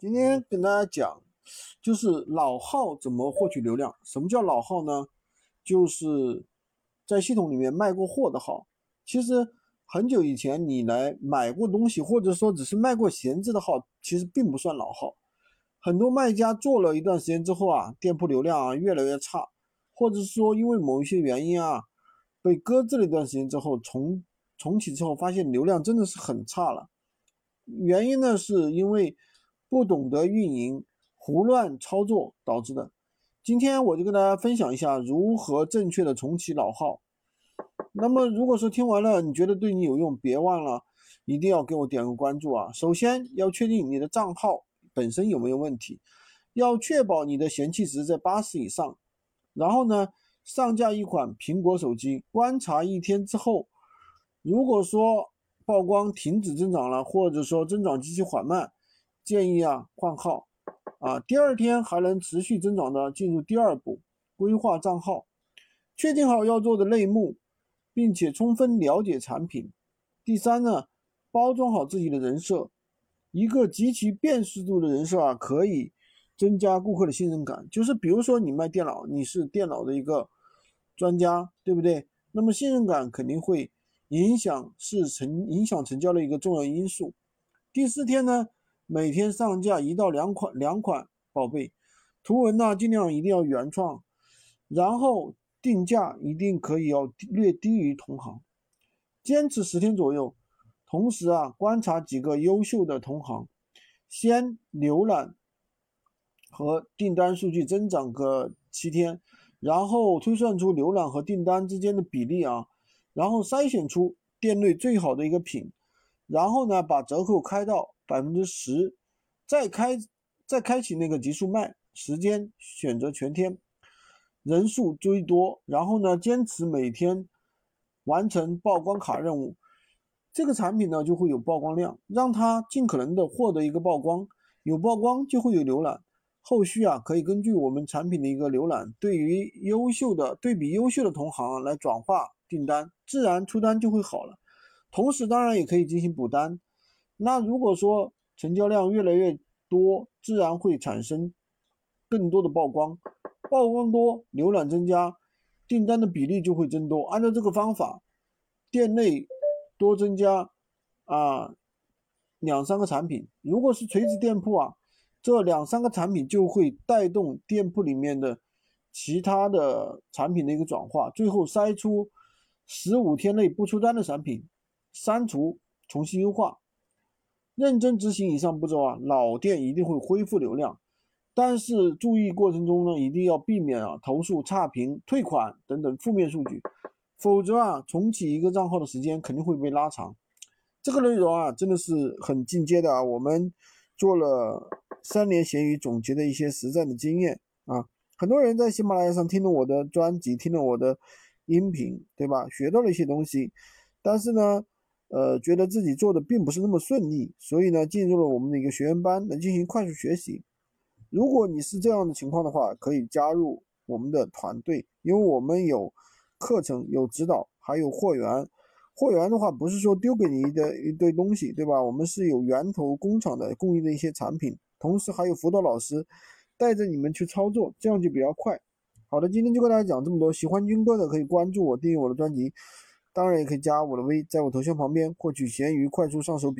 今天跟大家讲，就是老号怎么获取流量。什么叫老号呢？就是在系统里面卖过货的号。其实很久以前你来买过东西，或者说只是卖过闲置的号，其实并不算老号。很多卖家做了一段时间之后啊，店铺流量啊越来越差，或者说因为某一些原因啊被搁置了一段时间之后，重重启之后发现流量真的是很差了。原因呢，是因为不懂得运营、胡乱操作导致的。今天我就跟大家分享一下如何正确的重启老号。那么，如果说听完了你觉得对你有用，别忘了一定要给我点个关注啊！首先要确定你的账号本身有没有问题，要确保你的嫌弃值在八十以上。然后呢，上架一款苹果手机，观察一天之后，如果说曝光停止增长了，或者说增长极其缓慢，建议啊换号啊。第二天还能持续增长的，进入第二步，规划账号，确定好要做的类目，并且充分了解产品。第三呢，包装好自己的人设，一个极其辨识度的人设啊，可以增加顾客的信任感。就是比如说你卖电脑，你是电脑的一个专家，对不对？那么信任感肯定会。影响是成影响成交的一个重要因素。第四天呢，每天上架一到两款两款宝贝图文呢，尽量一定要原创，然后定价一定可以要略低于同行，坚持十天左右。同时啊，观察几个优秀的同行，先浏览和订单数据增长个七天，然后推算出浏览和订单之间的比例啊。然后筛选出店内最好的一个品，然后呢，把折扣开到百分之十，再开再开启那个极速卖，时间选择全天，人数最多，然后呢，坚持每天完成曝光卡任务，这个产品呢就会有曝光量，让它尽可能的获得一个曝光，有曝光就会有浏览，后续啊可以根据我们产品的一个浏览，对于优秀的对比优秀的同行来转化。订单自然出单就会好了，同时当然也可以进行补单。那如果说成交量越来越多，自然会产生更多的曝光，曝光多，浏览增加，订单的比例就会增多。按照这个方法，店内多增加啊两三个产品，如果是垂直店铺啊，这两三个产品就会带动店铺里面的其他的产品的一个转化，最后筛出。十五天内不出单的产品，删除，重新优化，认真执行以上步骤啊，老店一定会恢复流量。但是注意过程中呢，一定要避免啊投诉、差评、退款等等负面数据，否则啊重启一个账号的时间肯定会被拉长。这个内容啊真的是很进阶的啊，我们做了三年闲鱼总结的一些实战的经验啊，很多人在喜马拉雅上听了我的专辑，听了我的。音频对吧？学到了一些东西，但是呢，呃，觉得自己做的并不是那么顺利，所以呢，进入了我们的一个学员班来进行快速学习。如果你是这样的情况的话，可以加入我们的团队，因为我们有课程、有指导，还有货源。货源的话，不是说丢给你的一堆东西，对吧？我们是有源头工厂的供应的一些产品，同时还有辅导老师带着你们去操作，这样就比较快。好的，今天就跟大家讲这么多。喜欢军哥的可以关注我，订阅我的专辑，当然也可以加我的微，在我头像旁边获取闲鱼快速上手。